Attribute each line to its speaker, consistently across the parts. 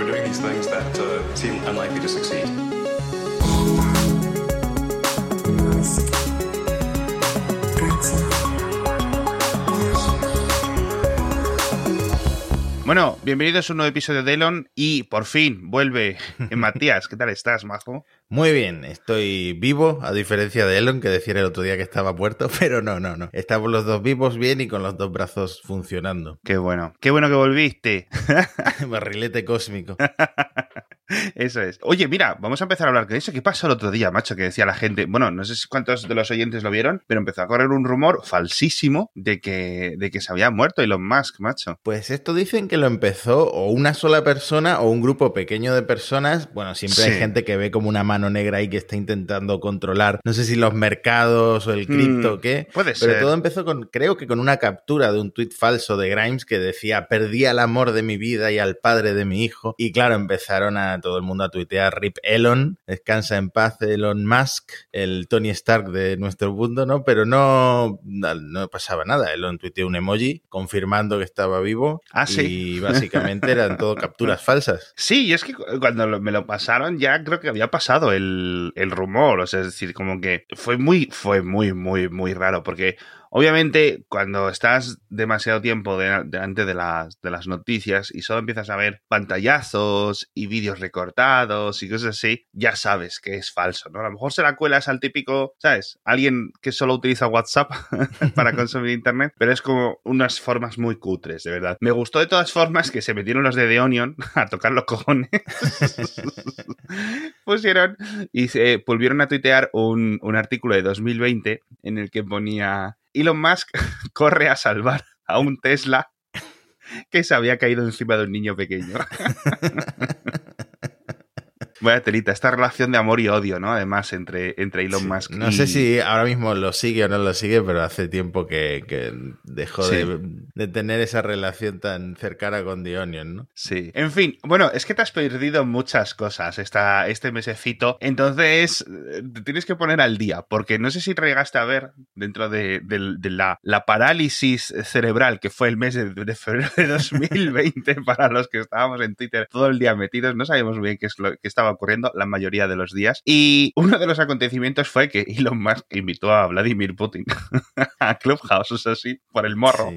Speaker 1: we're doing these things that uh, seem unlikely to succeed.
Speaker 2: Bueno, bienvenidos a un nuevo episodio de Elon y por fin vuelve Matías. ¿Qué tal estás, Majo?
Speaker 3: Muy bien, estoy vivo, a diferencia de Elon, que decía el otro día que estaba muerto, pero no, no, no. Estamos los dos vivos bien y con los dos brazos funcionando.
Speaker 2: Qué bueno, qué bueno que volviste.
Speaker 3: Barrilete cósmico.
Speaker 2: Eso es. Oye, mira, vamos a empezar a hablar de eso. ¿Qué pasó el otro día, macho? Que decía la gente, bueno, no sé cuántos de los oyentes lo vieron, pero empezó a correr un rumor falsísimo de que, de que se había muerto Elon Musk, macho.
Speaker 3: Pues esto dicen que lo empezó o una sola persona o un grupo pequeño de personas. Bueno, siempre hay gente que ve como una mano negra ahí que está intentando controlar, no sé si los mercados o el cripto o mm, qué.
Speaker 2: Puede
Speaker 3: ser. Pero todo empezó con, creo que con una captura de un tuit falso de Grimes que decía, perdí al amor de mi vida y al padre de mi hijo. Y claro, empezaron a todo el mundo a tuitear Rip Elon, descansa en paz Elon Musk, el Tony Stark de nuestro mundo, ¿no? Pero no, no pasaba nada. Elon tuiteó un emoji confirmando que estaba vivo.
Speaker 2: Ah, sí.
Speaker 3: Y básicamente eran todo capturas falsas.
Speaker 2: Sí, y es que cuando me lo pasaron ya creo que había pasado el, el rumor. O sea, es decir, como que fue muy, fue muy, muy, muy raro porque Obviamente, cuando estás demasiado tiempo delante de las, de las noticias y solo empiezas a ver pantallazos y vídeos recortados y cosas así, ya sabes que es falso, ¿no? A lo mejor se la cuelas al típico, ¿sabes? Alguien que solo utiliza WhatsApp para consumir Internet, pero es como unas formas muy cutres, de verdad. Me gustó de todas formas que se metieron los de The Onion a tocar los cojones. Pusieron y se volvieron a tuitear un, un artículo de 2020 en el que ponía Elon Musk corre a salvar a un Tesla que se había caído encima de un niño pequeño. Vaya telita, esta relación de amor y odio, ¿no? Además, entre, entre Elon Musk
Speaker 3: No sé si ahora mismo lo sigue o no lo sigue, pero hace tiempo que, dejó de, tener esa relación tan cercana con The Onion, ¿no?
Speaker 2: Sí. En fin, bueno, es que te has perdido muchas cosas esta, este mesecito, entonces te tienes que poner al día, porque no sé si llegaste a ver dentro de, la, la, parálisis cerebral que fue el mes de, febrero de 2020 para los que estábamos en Twitter todo el día metidos, no sabíamos bien qué es lo que estaba ocurriendo la mayoría de los días. Y uno de los acontecimientos fue que Elon Musk invitó a Vladimir Putin a Clubhouse, o sea, sí, por el morro.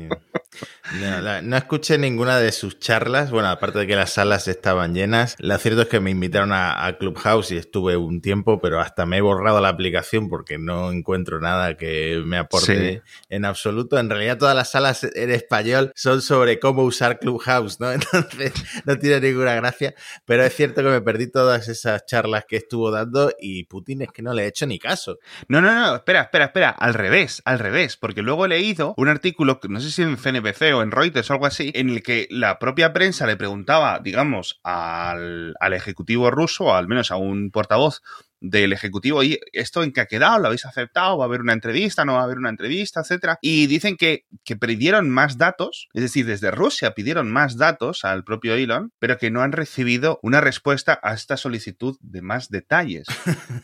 Speaker 3: No, escuché ninguna de sus charlas, bueno, aparte de que las salas estaban llenas. Lo cierto es que me invitaron a, Clubhouse y estuve un tiempo, pero hasta me he borrado la aplicación porque no encuentro nada que me aporte en absoluto. En realidad todas las salas en español son sobre cómo usar Clubhouse, ¿no? Entonces no tiene ninguna gracia, pero es cierto que me perdí todas esas charlas que estuvo dando y Putin es que no le ha hecho ni caso.
Speaker 2: No, no, no, espera, espera, espera, al revés, al revés, porque luego he leído un artículo, no sé si en O en Reuters o algo así, en el que la propia prensa le preguntaba, digamos, al, al ejecutivo ruso, o al menos a un portavoz del Ejecutivo. ¿Y esto en qué ha quedado? ¿Lo habéis aceptado? ¿Va a haber una entrevista? ¿No va a haber una entrevista? Etcétera. Y dicen que, que pidieron más datos, es decir, desde Rusia pidieron más datos al propio Elon, pero que no han recibido una respuesta a esta solicitud de más detalles.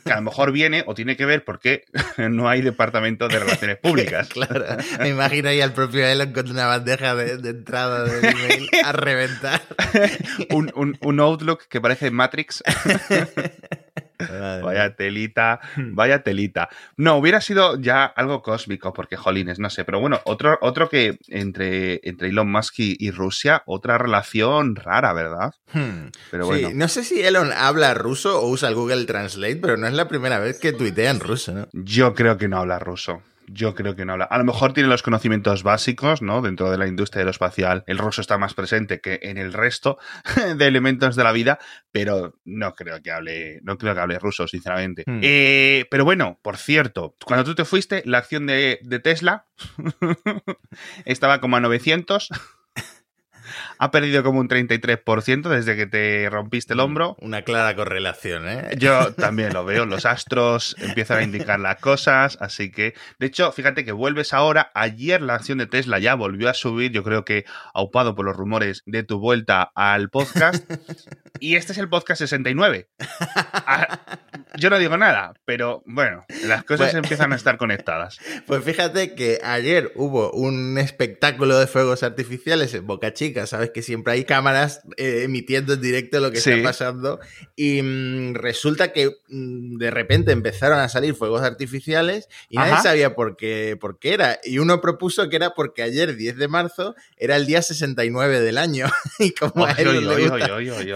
Speaker 2: Que a lo mejor viene o tiene que ver porque no hay departamento de relaciones públicas.
Speaker 3: claro. Me imagino ahí al propio Elon con una bandeja de, entrada de email a reventar.
Speaker 2: un, un, un Outlook que parece Matrix. Vaya telita, hmm. vaya telita. No, hubiera sido ya algo cósmico, porque jolines, no sé. Pero bueno, otro, otro que entre, entre Elon Musk y, Rusia, otra relación rara, ¿verdad?
Speaker 3: Hmm. Pero bueno. no sé si Elon habla ruso o usa el Google Translate, pero no es la primera vez que tuitea en ruso, ¿no?
Speaker 2: Yo creo que no habla ruso. Yo creo que no habla. A lo mejor tiene los conocimientos básicos, ¿no? Dentro de la industria aeroespacial, el ruso está más presente que en el resto de elementos de la vida, pero no creo que hable, no creo que hable ruso, sinceramente. Hmm. Eh, pero bueno, por cierto, cuando tú te fuiste, la acción de, de Tesla estaba como a 900 ha perdido como un 33% desde que te rompiste el hombro.
Speaker 3: Una clara correlación, ¿eh?
Speaker 2: Yo también lo veo. Los astros empiezan a indicar las cosas, así que, de hecho, fíjate que vuelves ahora. Ayer la acción de Tesla ya volvió a subir, yo creo que aupado por los rumores de tu vuelta al podcast. y este es el podcast 69. yo no digo nada, pero bueno, las cosas pues, empiezan a estar conectadas.
Speaker 3: Pues fíjate que ayer hubo un espectáculo de fuegos artificiales en Boca Chica, sabes que siempre hay cámaras eh, emitiendo en directo lo que está pasando y mm, resulta que mm, de repente empezaron a salir fuegos artificiales y nadie sabía por qué, por qué era. Y uno propuso que era porque ayer, 10 de marzo, era el día 69 del año y como a él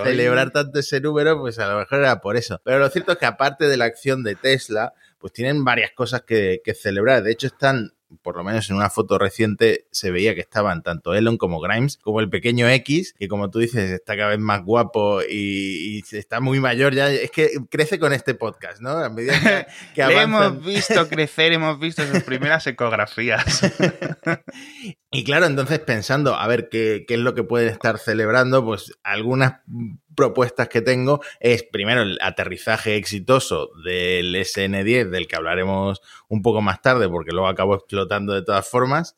Speaker 3: celebrar tanto ese número, pues a lo mejor era por eso. Pero lo cierto es que aparte de la acción de Tesla, pues tienen varias cosas que, celebrar. De hecho, están por lo menos en una foto reciente se veía que estaban tanto Elon como Grimes, como el pequeño X, que como tú dices está cada vez más guapo y, está muy mayor ya. Es que crece con este podcast, ¿no? A
Speaker 2: medida que, hemos visto crecer, hemos visto sus primeras ecografías.
Speaker 3: y claro, entonces pensando, a ver qué, qué es lo que pueden estar celebrando, pues algunas propuestas que tengo es primero el aterrizaje exitoso del SN10, del que hablaremos un poco más tarde, porque luego acabo explotando de todas formas,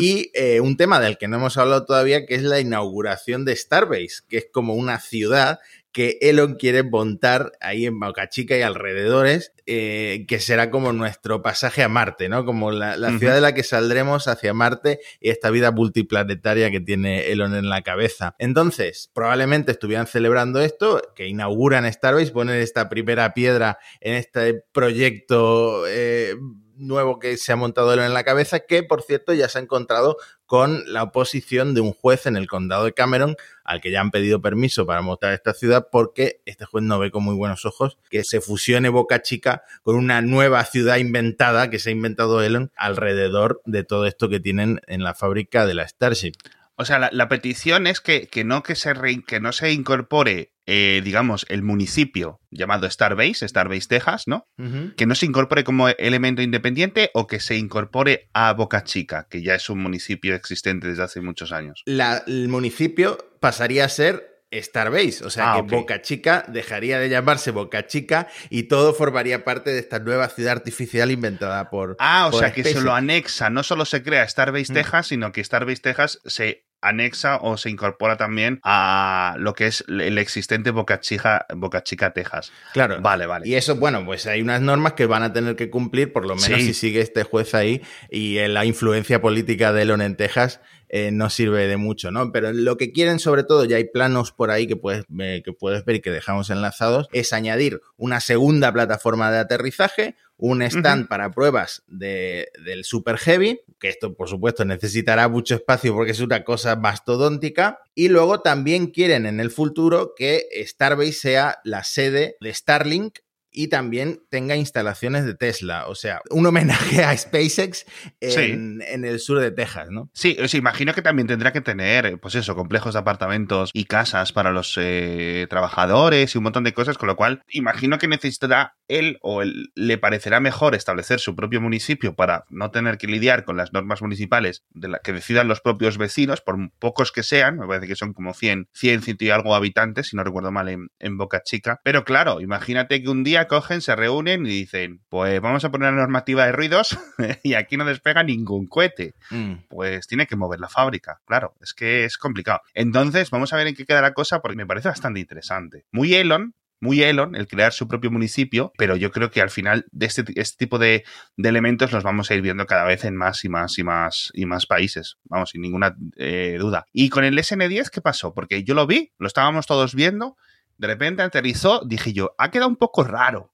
Speaker 3: y eh, un tema del que no hemos hablado todavía, que es la inauguración de Starbase, que es como una ciudad que Elon quiere montar ahí en Boca Chica y alrededores, eh, que será como nuestro pasaje a Marte, ¿no? Como la, ciudad de la que saldremos hacia Marte y esta vida multiplanetaria que tiene Elon en la cabeza. Entonces, probablemente estuvieran celebrando esto, que inauguran Starbase, ponen esta primera piedra en este proyecto. Eh, nuevo que se ha montado en la cabeza, que por cierto ya se ha encontrado con la oposición de un juez en el condado de Cameron, al que ya han pedido permiso para montar esta ciudad, porque este juez no ve con muy buenos ojos que se fusione Boca Chica con una nueva ciudad inventada que se ha inventado Elon alrededor de todo esto que tienen en la fábrica de la Starship.
Speaker 2: O sea, la, petición es que, que, no que, se que no se incorpore, eh, digamos, el municipio llamado Starbase, Starbase Texas, ¿no? Que no se incorpore como elemento independiente o que se incorpore a Boca Chica, que ya es un municipio existente desde hace muchos años.
Speaker 3: el municipio pasaría a ser Starbase, o sea ah, que Boca Chica dejaría de llamarse Boca Chica y todo formaría parte de esta nueva ciudad artificial inventada por.
Speaker 2: Ah, o sea que se lo anexa, no solo se crea Starbase mm. Texas, sino que Starbase Texas se anexa o se incorpora también a lo que es el existente Boca Chica, Boca Chica Texas.
Speaker 3: Claro. Vale, vale. Y eso, bueno, pues hay unas normas que van a tener que cumplir, por lo menos si sigue este juez ahí, y la influencia política de Elon en Texas eh, no sirve de mucho, ¿no? Pero lo que quieren, sobre todo, ya hay planos por ahí que puedes, que puedes ver y que dejamos enlazados, es añadir una segunda plataforma de aterrizaje, un stand para pruebas de, del Super Heavy, que esto por supuesto necesitará mucho espacio porque es una cosa mastodóntica, y luego también quieren en el futuro que Starbase sea la sede de Starlink y también tenga instalaciones de Tesla. O sea, un homenaje a SpaceX en, el sur de Texas, ¿no?
Speaker 2: Sí, os imagino que también tendrá que tener, pues eso, complejos de apartamentos y casas para los eh, trabajadores y un montón de cosas, con lo cual imagino que necesitará él o él, le parecerá mejor establecer su propio municipio para no tener que lidiar con las normas municipales de la que decidan los propios vecinos, por pocos que sean, me parece que son como 100, 100, 100 y algo habitantes, si no recuerdo mal, en, en Boca Chica. Pero claro, imagínate que un día cogen, se reúnen y dicen, pues vamos a poner una normativa de ruidos y aquí no despega ningún cohete. Mm. Pues tiene que mover la fábrica, claro, es que es complicado. Entonces, vamos a ver en qué queda la cosa porque me parece bastante interesante. Muy Elon, muy Elon el crear su propio municipio, pero yo creo que al final de este, este tipo de, elementos los vamos a ir viendo cada vez en más y más y más y más países, vamos, sin ninguna eh, duda. Y con el SN10, ¿qué pasó? Porque yo lo vi, lo estábamos todos viendo de repente aterrizó, dije yo, ha quedado un poco raro.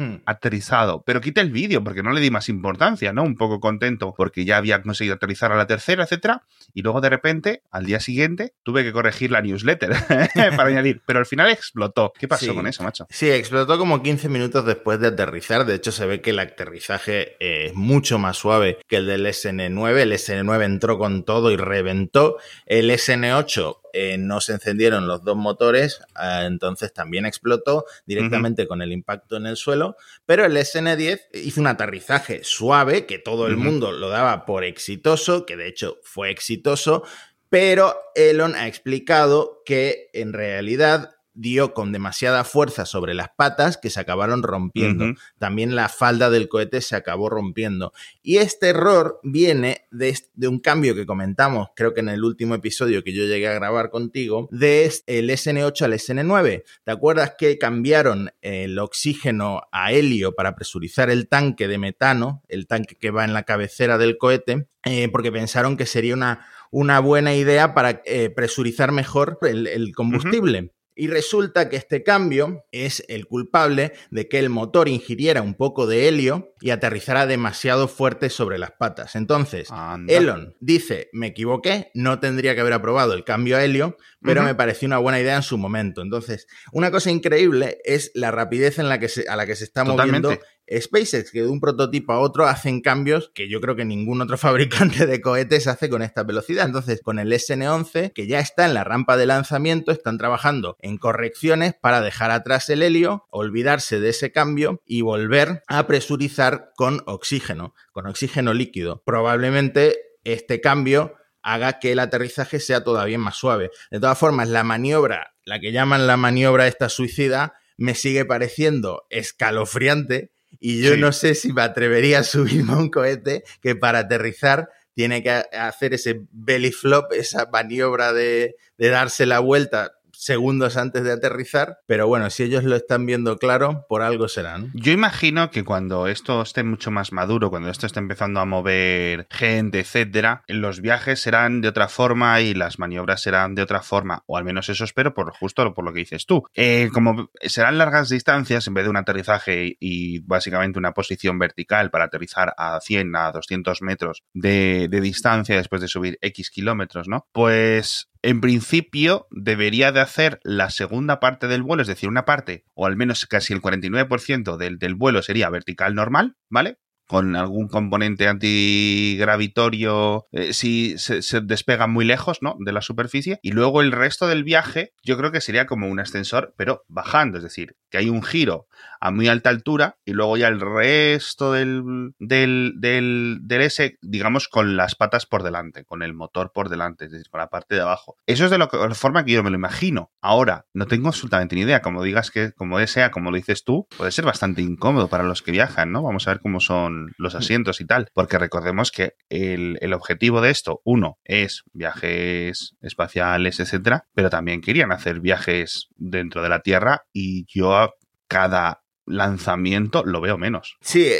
Speaker 2: Hmm. aterrizado. Pero quité el vídeo porque no le di más importancia, ¿no? Un poco contento porque ya había conseguido aterrizar a la tercera, etcétera. Y luego de repente, al día siguiente, tuve que corregir la newsletter para añadir. Pero al final explotó. ¿Qué pasó con eso, macho?
Speaker 3: Sí, explotó como 15 minutos después de aterrizar. De hecho, se ve que el aterrizaje es mucho más suave que el del SN9. El SN9 entró con todo y reventó. El SN8 eh, no se encendieron los dos motores, eh, entonces también explotó directamente con el impacto en el suelo, pero el SN10 hizo un aterrizaje suave, que todo el mundo lo daba por exitoso, que de hecho fue exitoso, pero Elon ha explicado que en realidad dio con demasiada fuerza sobre las patas que se acabaron rompiendo. También la falda del cohete se acabó rompiendo. Y este error viene de, de un cambio que comentamos, creo que en el último episodio que yo llegué a grabar contigo, de el SN8 al SN9. ¿Te acuerdas que cambiaron el oxígeno a helio para presurizar el tanque de metano, el tanque que va en la cabecera del cohete? Eh, porque pensaron que sería una, una buena idea para eh, presurizar mejor el, el combustible. Y resulta que este cambio es el culpable de que el motor ingiriera un poco de helio y aterrizara demasiado fuerte sobre las patas. Entonces,
Speaker 2: Anda.
Speaker 3: Elon dice, me equivoqué, no tendría que haber aprobado el cambio a helio, pero me pareció una buena idea en su momento. Entonces, una cosa increíble es la rapidez en la que se, a la que se está moviendo. SpaceX, que de un prototipo a otro hacen cambios que yo creo que ningún otro fabricante de cohetes hace con esta velocidad. Entonces, con el SN11, que ya está en la rampa de lanzamiento, están trabajando en correcciones para dejar atrás el helio, olvidarse de ese cambio y volver a presurizar con oxígeno, con oxígeno líquido. Probablemente este cambio haga que el aterrizaje sea todavía más suave. De todas formas, la maniobra, la que llaman la maniobra esta suicida, me sigue pareciendo escalofriante y yo
Speaker 2: Sí.
Speaker 3: no sé si me atrevería a subirme a un cohete que para aterrizar tiene que hacer ese belly flop, esa maniobra de, de darse la vuelta segundos antes de aterrizar, pero bueno, si ellos lo están viendo claro, por algo será, ¿no?
Speaker 2: Yo imagino que cuando esto esté mucho más maduro, cuando esto esté empezando a mover gente, etcétera, los viajes serán de otra forma y las maniobras serán de otra forma, o al menos eso espero, por justo por lo que dices tú. Eh, como serán largas distancias, en vez de un aterrizaje y básicamente una posición vertical para aterrizar a 100, a 200 metros de distancia después de subir X kilómetros, ¿no? Pues en principio debería de hacer la segunda parte del vuelo, es decir, una parte, o al menos casi el 49% del, del vuelo sería vertical normal, ¿vale? Con algún componente antigravitorio eh, si se, se despega muy lejos, ¿no? De la superficie. Y luego el resto del viaje, yo creo que sería como un ascensor, pero bajando, es decir, que hay un giro a muy alta altura y luego ya el resto del, del, del, del S, digamos, con las patas por delante, con el motor por delante, es decir, con la parte de abajo. Eso es de la forma que yo me lo imagino. Ahora, no tengo absolutamente ni idea. Como digas que, como sea, como lo dices tú, puede ser bastante incómodo para los que viajan, ¿no? Vamos a ver cómo son los asientos y tal. Porque recordemos que el, el objetivo de esto, uno, es viajes espaciales, etcétera, pero también querían hacer viajes dentro de la Tierra y yo cada lanzamiento lo veo menos.
Speaker 3: Sí,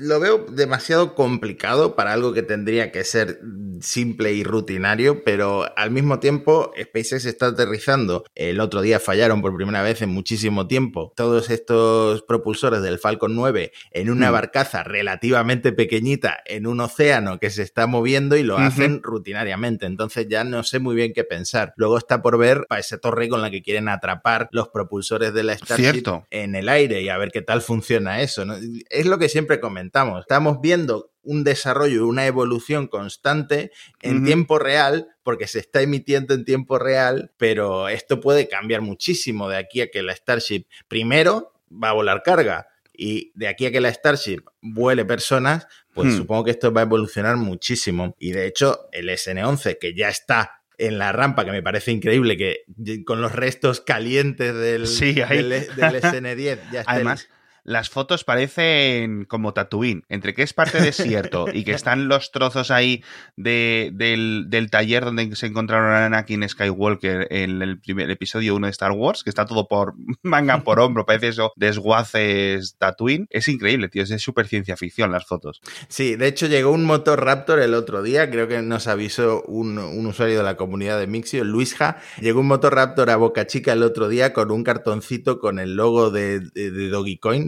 Speaker 3: lo veo demasiado complicado para algo que tendría que ser simple y rutinario, pero al mismo tiempo SpaceX está aterrizando. El otro día fallaron por primera vez en muchísimo tiempo todos estos propulsores del Falcon 9 en una
Speaker 2: Mm.
Speaker 3: barcaza relativamente pequeñita en un océano que se está moviendo y lo hacen rutinariamente. Entonces ya no sé muy bien qué pensar. Luego está por ver para esa torre con la que quieren atrapar los propulsores de la Starship
Speaker 2: Cierto.
Speaker 3: en el aire y a ver qué tal funciona eso. ¿no? Es lo que siempre comentamos. Estamos viendo un desarrollo, una evolución constante en tiempo real, porque se está emitiendo en tiempo real, pero esto puede cambiar muchísimo de aquí a que la Starship primero va a volar carga. Y de aquí a que la Starship vuele personas, pues
Speaker 2: Hmm.
Speaker 3: supongo que esto va a evolucionar muchísimo. Y de hecho, el SN11, que ya está en la rampa, que me parece increíble que con los restos calientes del,
Speaker 2: Sí,
Speaker 3: del, del SN10 ya está el-
Speaker 2: Además, las fotos parecen como Tatooine, entre que es parte desierto y que están los trozos ahí de, del, del taller donde se encontraron a Anakin Skywalker en el primer episodio 1 de Star Wars, que está todo por manga por hombro, parece eso, desguaces Tatooine. Es increíble, tío, es super ciencia ficción las fotos.
Speaker 3: Sí, de hecho llegó un motor Raptor el otro día, creo que nos avisó un, un usuario de la comunidad de Mixio, Luisja. Llegó un motor Raptor a Boca Chica el otro día con un cartoncito con el logo de, de, de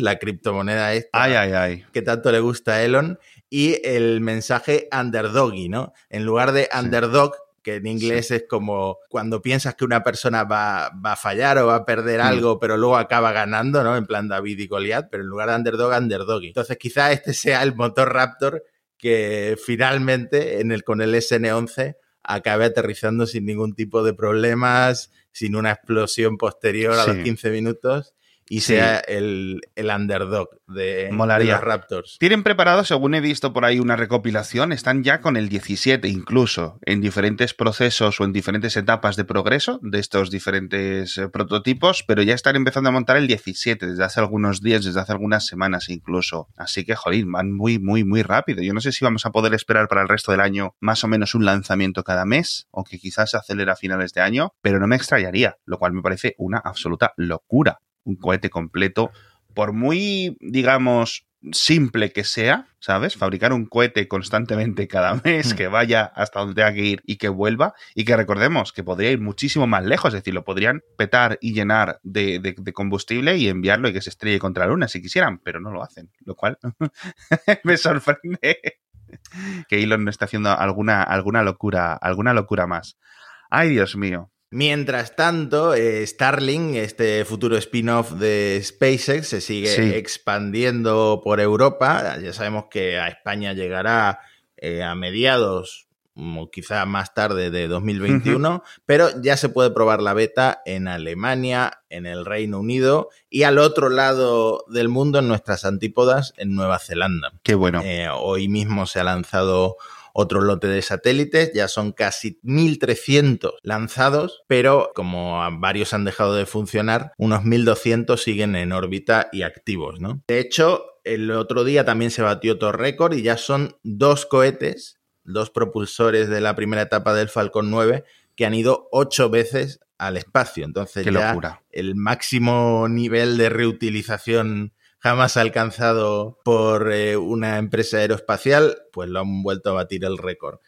Speaker 3: la criptomoneda esta
Speaker 2: Ay, ay, ay.
Speaker 3: que tanto le gusta a Elon, y el mensaje underdoggy, ¿no? En lugar de
Speaker 2: Sí.
Speaker 3: underdog, que en inglés es como cuando piensas que una persona va, va a fallar o va a perder
Speaker 2: Mm.
Speaker 3: algo, pero luego acaba ganando, ¿no? En plan David y Goliath, pero en lugar de underdog, underdoggy. Entonces quizá este sea el motor Raptor que finalmente en el, con el SN11 acabe aterrizando sin ningún tipo de problemas, sin una explosión posterior a los
Speaker 2: Sí.
Speaker 3: 15 minutos y sea el, el, underdog de,
Speaker 2: Molaría.
Speaker 3: los Raptors.
Speaker 2: Tienen preparado, según he visto por ahí una recopilación, están ya con el 17 incluso, en diferentes procesos o en diferentes etapas de progreso de estos diferentes eh, prototipos, pero ya están empezando a montar el 17 desde hace algunos días, desde hace algunas semanas incluso. Así que, jolín, van muy, muy, muy rápido. Yo no sé si vamos a poder esperar para el resto del año más o menos un lanzamiento cada mes, o que quizás se acelera a finales de año, pero no me extrañaría, lo cual me parece una absoluta locura un cohete completo, por muy, digamos, simple que sea, ¿sabes? Fabricar un cohete constantemente cada mes, hmm. que vaya hasta donde tenga que ir y que vuelva, y que recordemos que podría ir muchísimo más lejos, es decir, lo podrían petar y llenar de, de combustible y enviarlo y que se estrelle contra la luna si quisieran, pero no lo hacen, lo cual me sorprende que Elon no está haciendo alguna, alguna locura, alguna locura más. Ay, Dios mío.
Speaker 3: Mientras tanto, eh, Starlink, este futuro spin-off de SpaceX, se sigue expandiendo por Europa. Ya sabemos que a España llegará eh, a mediados o quizá más tarde de 2021, pero ya se puede probar la beta en Alemania, en el Reino Unido y al otro lado del mundo, en nuestras antípodas, en Nueva Zelanda.
Speaker 2: Qué bueno.
Speaker 3: Eh, hoy mismo se ha lanzado otro lote de satélites, ya son casi 1.300 lanzados, pero como varios han dejado de funcionar, unos 1.200 siguen en órbita y activos, ¿no? De hecho, el otro día también se batió otro récord y ya son dos cohetes, dos propulsores de la primera etapa del Falcon 9 que han ido ocho veces al espacio. Entonces ya el máximo nivel de reutilización jamás alcanzado por eh, una empresa aeroespacial, pues lo han vuelto a batir el récord.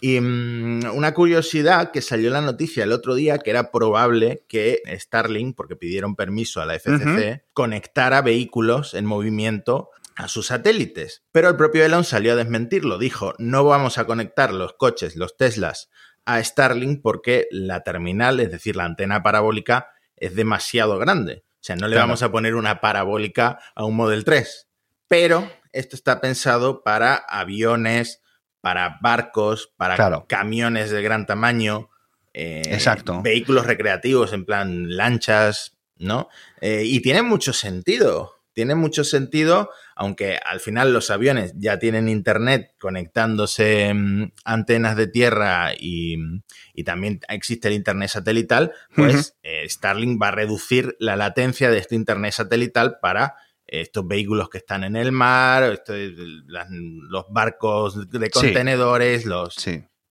Speaker 3: Y mm, una curiosidad que salió en la noticia el otro día que era probable que Starlink, porque pidieron permiso a la FCC, conectara vehículos en movimiento a sus satélites. Pero el propio Elon salió a desmentirlo. Dijo, no vamos a conectar los coches, los Teslas, a Starlink porque la terminal, es decir, la antena parabólica, es demasiado grande. O sea, no le vamos a poner una parabólica a un Model 3. Pero esto está pensado para aviones, para barcos, para camiones de gran tamaño.
Speaker 2: Eh, Exacto.
Speaker 3: Vehículos recreativos, en plan lanchas, ¿no? Eh, y tiene mucho sentido. Tiene mucho sentido, aunque al final los aviones ya tienen internet conectándose mm, antenas de tierra y, también existe el internet satelital, pues eh, Starlink va a reducir la latencia de este internet satelital para estos vehículos que están en el mar, los barcos de contenedores, los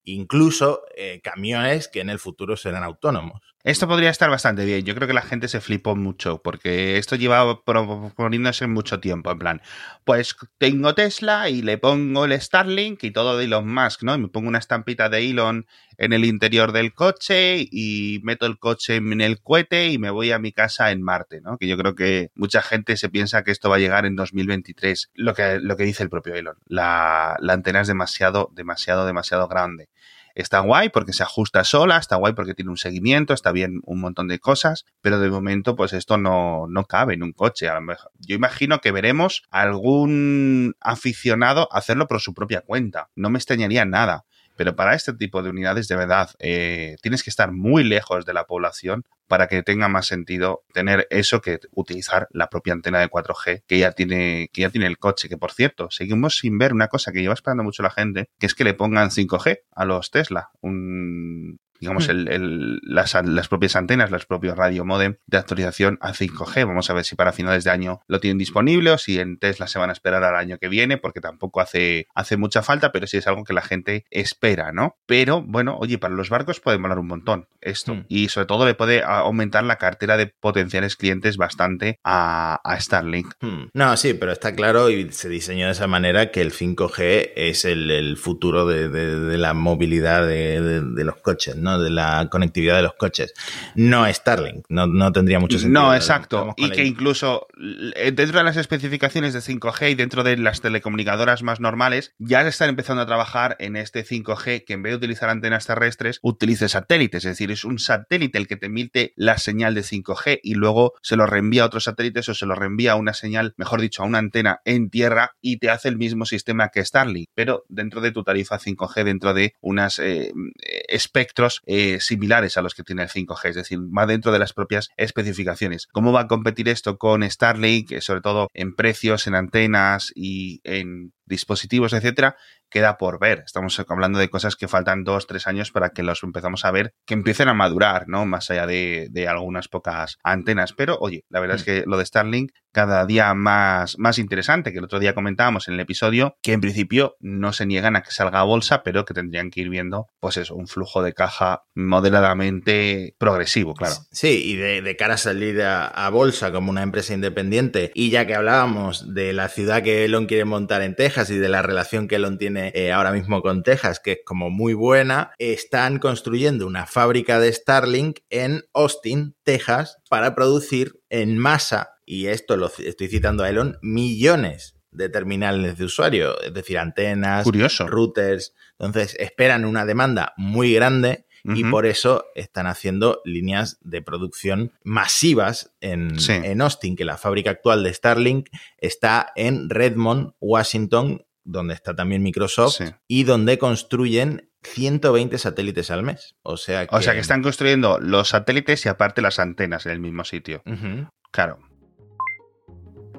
Speaker 3: incluso eh, camiones que en el futuro serán autónomos.
Speaker 2: Esto podría estar bastante bien. Yo creo que la gente se flipó mucho porque esto lleva proponiéndose mucho tiempo. En plan, pues tengo Tesla y le pongo el Starlink y todo de Elon Musk, ¿no? Y me pongo una estampita de Elon en el interior del coche y meto el coche en el cohete y me voy a mi casa en Marte, ¿no? Que yo creo que mucha gente se piensa que esto va a llegar en 2023. Lo que, lo que dice el propio Elon. La, la antena es demasiado, demasiado, demasiado grande. Está guay porque se ajusta sola, está guay porque tiene un seguimiento, está bien un montón de cosas, pero de momento pues esto no, no cabe en un coche. A lo mejor, yo imagino que veremos algún aficionado hacerlo por su propia cuenta. No me extrañaría nada. Pero para este tipo de unidades, de verdad, eh, tienes que estar muy lejos de la población para que tenga más sentido tener eso que utilizar la propia antena de 4G que ya tiene, que ya tiene el coche. Que por cierto, seguimos sin ver una cosa que lleva esperando mucho la gente, que es que le pongan 5G a los Tesla. Un, digamos, hmm. el, las, las, propias antenas, los propios radio modem de actualización a 5G. Vamos a ver si para finales de año lo tienen disponible o si en Tesla se van a esperar al año que viene, porque tampoco hace, hace mucha falta, pero sí es algo que la gente espera, ¿no? Pero bueno, oye, para los barcos puede molar un montón esto. Hmm. Y sobre todo le puede aumentar la cartera de potenciales clientes bastante a, Starlink.
Speaker 3: Hmm. No, sí, pero está claro y se diseñó de esa manera que el 5G es el, futuro de, la movilidad de, de los coches, ¿no? De la conectividad de los coches. No Starlink, no, no tendría mucho sentido.
Speaker 2: No, exacto. Y que incluso eh, dentro de las especificaciones de 5G y dentro de las telecomunicadoras más normales, ya están empezando a trabajar en este 5G que en vez de utilizar antenas terrestres, utilice satélites. Es decir, es un satélite el que te emite la señal de 5G y luego se lo reenvía a otros satélites o se lo reenvía a una señal, mejor dicho, a una antena en tierra y te hace el mismo sistema que Starlink, pero dentro de tu tarifa 5G, dentro de unos eh, espectros datos eh, similares a los que tiene el 5G, es decir, va dentro de las propias especificaciones. ¿Cómo va a competir esto con Starlink, eh, sobre todo en precios, en antenas y en dispositivos, etcétera? queda por ver. Estamos hablando de cosas que faltan dos, tres años para que los empezamos a ver, que empiecen a madurar, ¿no? Más allá de, de algunas pocas antenas. Pero, oye, la verdad es mm. que lo de Starlink cada día más, más interesante, que el otro día comentábamos en el episodio, que en principio no se niegan a que salga a bolsa, pero que tendrían que ir viendo, pues eso, un flujo de caja moderadamente progresivo, claro.
Speaker 3: Sí, y de, cara a salir a, bolsa como una empresa independiente, y ya que hablábamos de la ciudad que Elon quiere montar en Texas y de la relación que Elon tiene eh, ahora mismo con Texas, que es como muy buena, están construyendo una fábrica de Starlink en Austin, Texas, para producir en masa y esto lo estoy citando a Elon, millones de terminales de usuario, es decir, antenas, routers. Entonces, esperan una demanda muy grande y por eso están haciendo líneas de producción masivas en, en, Austin, que la fábrica actual de Starlink está en Redmond, Washington, donde está también Microsoft y donde construyen 120 satélites al mes. O sea
Speaker 2: que... O sea que están construyendo los satélites y aparte las antenas en el mismo sitio. Claro.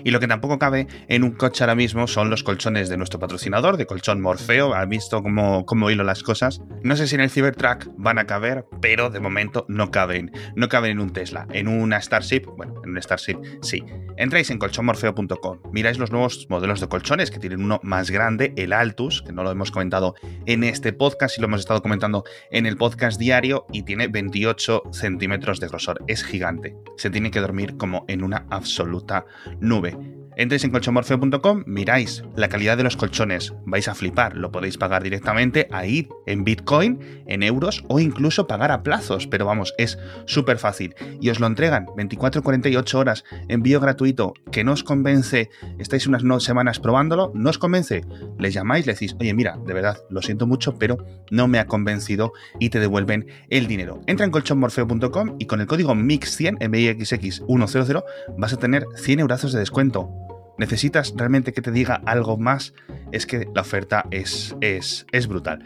Speaker 2: Y lo que tampoco cabe en un coche ahora mismo son los colchones de nuestro patrocinador, de colchón Morfeo. ¿Ha visto cómo, cómo hilo las cosas? No sé si en el Cybertruck van a caber, pero de momento no caben. No caben en un Tesla. En una Starship, bueno, en un Starship sí. Entráis en colchonmorfeo.com, miráis los nuevos modelos de colchones que tienen uno más grande, el Altus, que no lo hemos comentado en este podcast y lo hemos estado comentando en el podcast diario y tiene 28 centímetros de grosor. Es gigante. Se tiene que dormir como en una absoluta nube. Bye. Entréis en colchonmorfeo.com, miráis la calidad de los colchones, vais a flipar, lo podéis pagar directamente ahí en Bitcoin, en euros o incluso pagar a plazos, pero vamos, es súper fácil y os lo entregan 24-48 horas, envío gratuito, que no os convence, estáis unas semanas probándolo, no os convence, les llamáis, le decís, oye mira, de verdad, lo siento mucho, pero no me ha convencido y te devuelven el dinero. Entra en colchonmorfeo.com y con el código MIX100, MIXX100, vas a tener 100 euros de descuento necesitas realmente que te diga algo más, es que la oferta es, es, es brutal.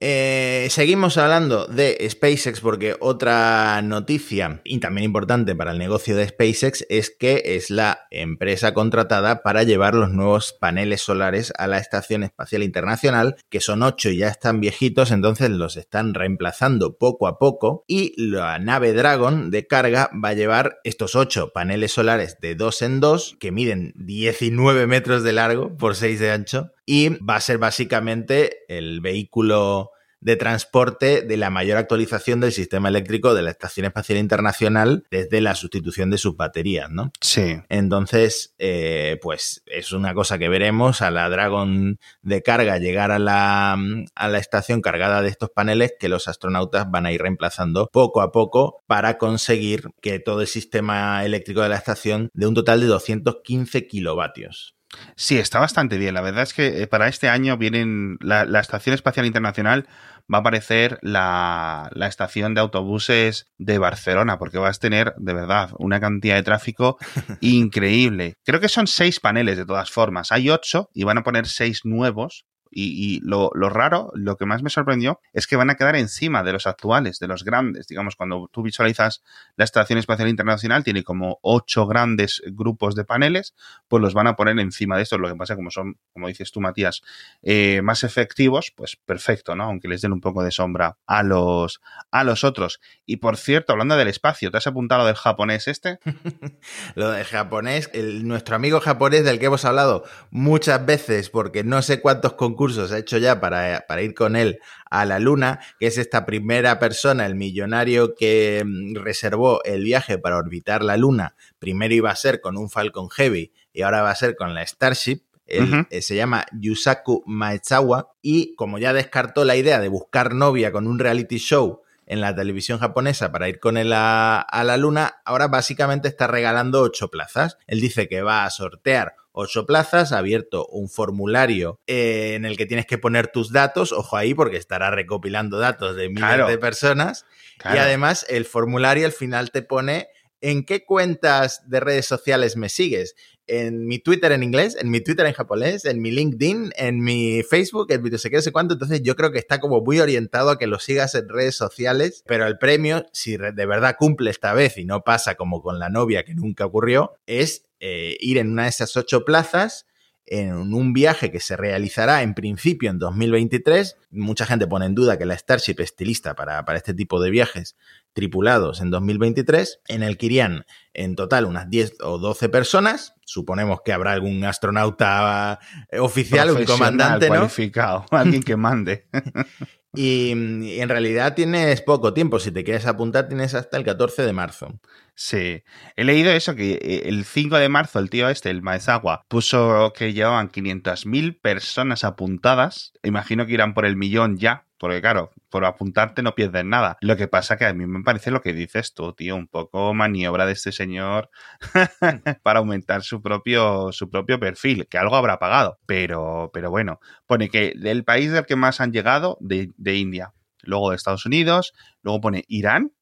Speaker 3: Eh, seguimos hablando de SpaceX porque otra noticia y también importante para el negocio de SpaceX es que es la empresa contratada para llevar los nuevos paneles solares a la Estación Espacial Internacional, que son ocho y ya están viejitos, entonces los están reemplazando poco a poco. Y la nave Dragon de carga va a llevar estos ocho paneles solares de dos en dos que miden 19 metros de largo por 6 de ancho y va a ser básicamente el vehículo de transporte de la mayor actualización del sistema eléctrico de la Estación Espacial Internacional desde la sustitución de sus baterías, ¿no?
Speaker 2: Sí.
Speaker 3: Entonces, eh, pues es una cosa que veremos a la Dragon de carga llegar a la, a la estación cargada de estos paneles que los astronautas van a ir reemplazando poco a poco para conseguir que todo el sistema eléctrico de la estación dé un total de 215 kilovatios.
Speaker 2: Sí, está bastante bien. La verdad es que eh, para este año vienen la, Estación Espacial Internacional va a aparecer la, la, estación de autobuses de Barcelona, porque vas a tener, de verdad, una cantidad de tráfico increíble. Creo que son seis paneles de todas formas. Hay ocho y van a poner seis nuevos y, lo, raro, lo que más me sorprendió, es que van a quedar encima de los actuales, de los grandes. Digamos, cuando tú visualizas la Estación Espacial Internacional, tiene como ocho grandes grupos de paneles, pues los van a poner encima de estos. Lo que pasa, como son, como dices tú, Matías, eh, más efectivos, pues perfecto, ¿no? Aunque les den un poco de sombra a los, a los otros. Y por cierto, hablando del espacio, ¿te has apuntado del japonés este?
Speaker 3: lo del japonés, nuestro amigo japonés del que hemos hablado muchas veces, porque no sé cuántos concursos cursos ha hecho ya para, para, ir con él a la Luna, que es esta primera persona, el millonario que mm, reservó el viaje para orbitar la Luna. Primero iba a ser con un Falcon Heavy y ahora va a ser con la Starship. Él, eh, se llama Yusaku Maezawa y como ya descartó la idea de buscar novia con un reality show en la televisión japonesa para ir con él a, a, la luna, ahora básicamente está regalando ocho plazas. Él dice que va a sortear ocho plazas, ha abierto un formulario eh, en el que tienes que poner tus datos, ojo ahí porque estará recopilando datos de miles de personas, y además el formulario al final te pone en qué cuentas de redes sociales me sigues. en mi Twitter en inglés, en mi Twitter en japonés, en mi LinkedIn, en mi Facebook, en mi no sé qué, no sé cuánto. Entonces yo creo que está como muy orientado a que lo sigas en redes sociales, pero el premio, si de verdad cumple esta vez y no pasa como con la novia que nunca ocurrió, es eh, ir en una de esas ocho plazas en un viaje que se realizará en principio en 2023. Mucha gente pone en duda que la Starship esté lista para, para este tipo de viajes tripulados en 2023, en el que irían en total unas 10 o 12 personas. Suponemos que habrá algún astronauta eh, oficial, un comandante, ¿no?
Speaker 2: cualificado, alguien que mande.
Speaker 3: Y, en realidad tienes poco tiempo. Si te quieres apuntar, tienes hasta el 14 de marzo.
Speaker 2: Sí, he leído eso, que eh, el 5 de marzo el tío este, el Maezawa, puso que llevaban 500.000 personas apuntadas. Imagino que irán por el millón ya, porque claro, por apuntarte no pierdes nada. Lo que pasa que a mí me parece lo que dices tú, tío, un poco maniobra de este señor para aumentar su propio, su propio perfil, que algo habrá pagado. Pero, pero bueno, pone que del país del que más han llegado, de, de India, luego de Estados Unidos, luego pone Irán,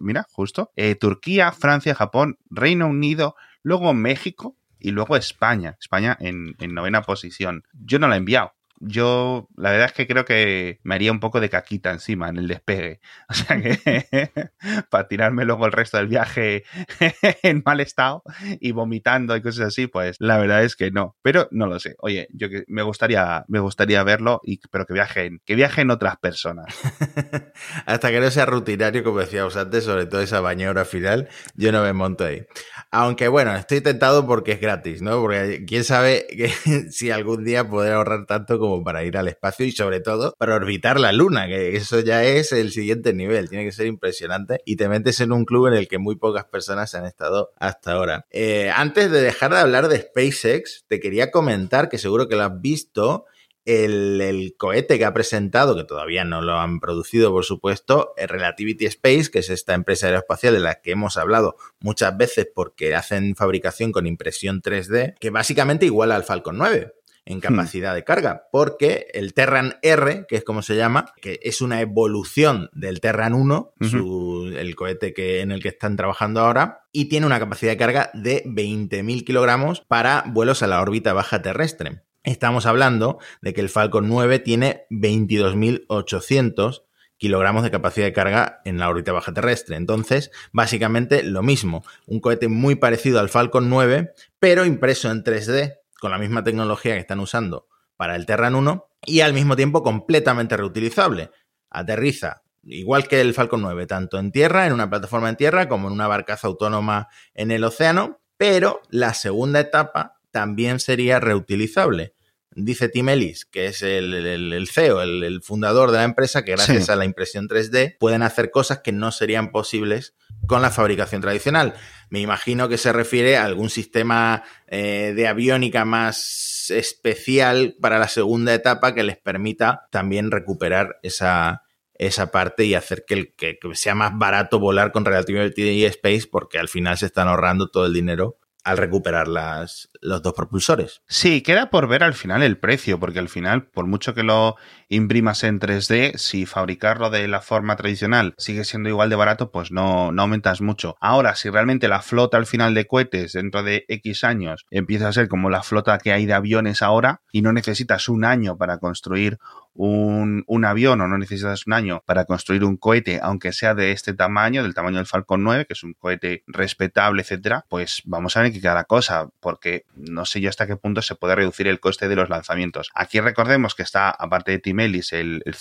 Speaker 2: mira, justo, eh, Turquía, Francia, Japón, Reino Unido, luego México y luego España. España en, en novena posición. Yo no la he enviado yo la verdad es que creo que me haría un poco de caquita encima en el despegue. O sea que para tirarme luego el resto del viaje en mal estado y vomitando y cosas así, pues la verdad es que no. Pero no lo sé. Oye, yo que me gustaría, me gustaría verlo, y, pero que viajen, que viajen otras personas.
Speaker 3: Hasta que no sea rutinario, como decíamos antes, sobre todo esa bañora final, yo no me monto ahí. Aunque bueno, estoy tentado porque es gratis, ¿no? Porque quién sabe que, si algún día podré ahorrar tanto como para ir al espacio y sobre todo para orbitar la luna, que eso ya es el siguiente nivel, tiene que ser impresionante y te metes en un club en el que muy pocas personas han estado hasta ahora. Eh, antes de dejar de hablar de SpaceX, te quería comentar que seguro que lo has visto. El, el, cohete que ha presentado, que todavía no lo han producido, por supuesto, Relativity Space, que es esta empresa aeroespacial de la que hemos hablado muchas veces porque hacen fabricación con impresión 3D, que básicamente iguala al Falcon 9 en hmm. capacidad de carga, porque el Terran R, que es como se llama, que es una evolución del Terran 1, el cohete que, en el que están trabajando ahora, y tiene una capacidad de carga de 20.000 kilogramos para vuelos a la órbita baja terrestre. Estamos hablando de que el Falcon 9 tiene 22.800 kilogramos de capacidad de carga en la órbita baja terrestre. Entonces, básicamente lo mismo, un cohete muy parecido al Falcon 9, pero impreso en 3D, con la misma tecnología que están usando para el Terran 1 y al mismo tiempo completamente reutilizable. Aterriza igual que el Falcon 9, tanto en tierra, en una plataforma en tierra, como en una barcaza autónoma en el océano, pero la segunda etapa también sería reutilizable. Dice Tim Ellis, que es el, CEO, el, fundador de la empresa, que gracias a la impresión 3D pueden hacer cosas que no serían posibles con la fabricación tradicional. Me imagino que se refiere a algún sistema eh, de aviónica más especial para la segunda etapa que les permita también recuperar esa, esa parte y hacer que, que, sea más barato volar con Relativity Space porque al final se están ahorrando todo el dinero al recuperar las, los dos propulsores.
Speaker 2: Sí, queda por ver al final el precio, porque al final, por mucho que lo imprimas en 3D, si fabricarlo de la forma tradicional sigue siendo igual de barato, pues no, no aumentas mucho. Ahora, si realmente la flota al final de cohetes dentro de X años empieza a ser como la flota que hay de aviones ahora y no necesitas un año para construir un, un, avión o no necesitas un año para construir un cohete, aunque sea de este tamaño, del tamaño del Falcon 9, que es un cohete respetable, etcétera, pues vamos a ver qué cada cosa, porque no sé yo hasta qué punto se puede reducir el coste de los lanzamientos. Aquí recordemos que está, aparte de Timelis, el, el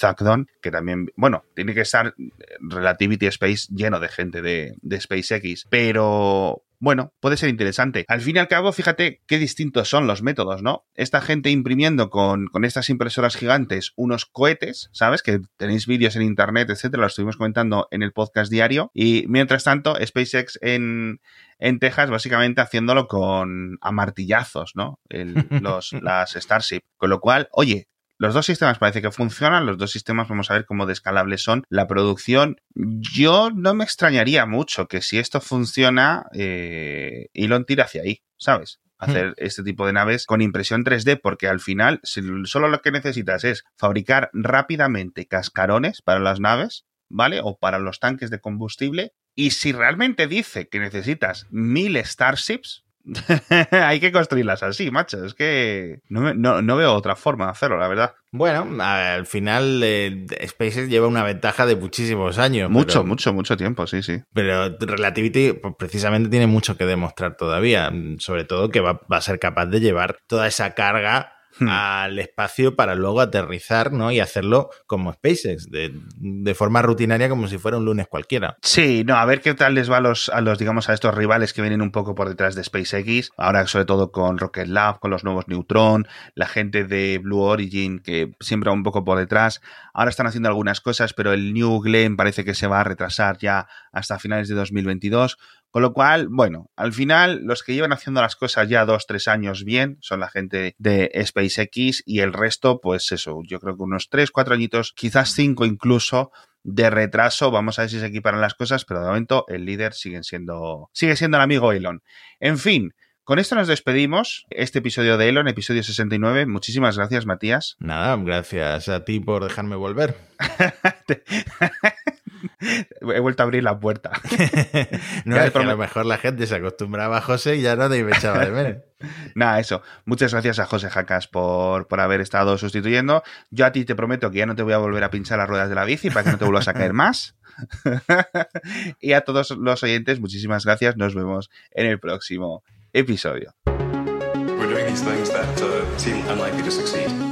Speaker 2: que también, bueno, tiene que estar Relativity Space lleno de gente de, de SpaceX, pero bueno, puede ser interesante. Al fin y al cabo, fíjate qué distintos son los métodos, ¿no? Esta gente imprimiendo con, con estas impresoras gigantes unos cohetes, ¿sabes? Que tenéis vídeos en internet, etcétera, lo estuvimos comentando en el podcast diario. Y mientras tanto, SpaceX en, en Texas, básicamente haciéndolo con amartillazos, ¿no? los, las Starship. Con lo cual, oye, los dos sistemas parece que funcionan, los dos sistemas vamos a ver cómo descalables son. La producción, yo no me extrañaría mucho que si esto funciona, eh, Elon tira hacia ahí, ¿sabes? hacer hmm. este tipo de naves con impresión 3D, porque al final si solo lo que necesitas es fabricar rápidamente cascarones para las naves, ¿vale? O para los tanques de combustible. Y si realmente dice que necesitas mil Starships, Hay que construirlas así, macho. Es que no, no, no, veo otra forma de hacerlo, la verdad.
Speaker 3: Bueno, al final eh, SpaceX lleva una ventaja de muchísimos años.
Speaker 2: Mucho, mucho, mucho tiempo, sí, sí.
Speaker 3: Pero Relativity pues, precisamente tiene mucho que demostrar todavía. Sobre todo que va, va a ser capaz de llevar toda esa carga Hmm. al espacio para luego aterrizar, ¿no? Y hacerlo como SpaceX, de, de, forma rutinaria como si fuera un lunes cualquiera.
Speaker 2: Sí, no, a ver qué tal les va a los, a los, digamos, a estos rivales que vienen un poco por detrás de SpaceX, ahora sobre todo con Rocket Lab, con los nuevos Neutron, la gente de Blue Origin que siempre va un poco por detrás. Ahora están haciendo algunas cosas, pero el New Glenn parece que se va a retrasar ya hasta finales de 2022. Con lo cual, bueno, al final los que llevan haciendo las cosas ya dos, tres años bien son la gente de SpaceX y el resto, pues eso, yo creo que unos tres, cuatro añitos, quizás cinco incluso, de retraso. Vamos a ver si se equiparan las cosas, pero de momento el líder sigue siendo, sigue siendo el amigo Elon. En fin, con esto nos despedimos. Este episodio de Elon, episodio 69. Muchísimas gracias, Matías.
Speaker 3: Nada, gracias a ti por dejarme volver.
Speaker 2: He vuelto a abrir la puerta.
Speaker 3: no, es que a lo mejor la gente se acostumbraba a José y ya no te echaba de menos.
Speaker 2: Nada, eso. Muchas gracias a José Jacas por, por haber estado sustituyendo. Yo a ti te prometo que ya no te voy a volver a pinchar las ruedas de la bici para que no te vuelvas a caer más. y a todos los oyentes, muchísimas gracias. Nos vemos en el próximo episodio.
Speaker 1: We're doing these things that uh, seem unlikely to succeed.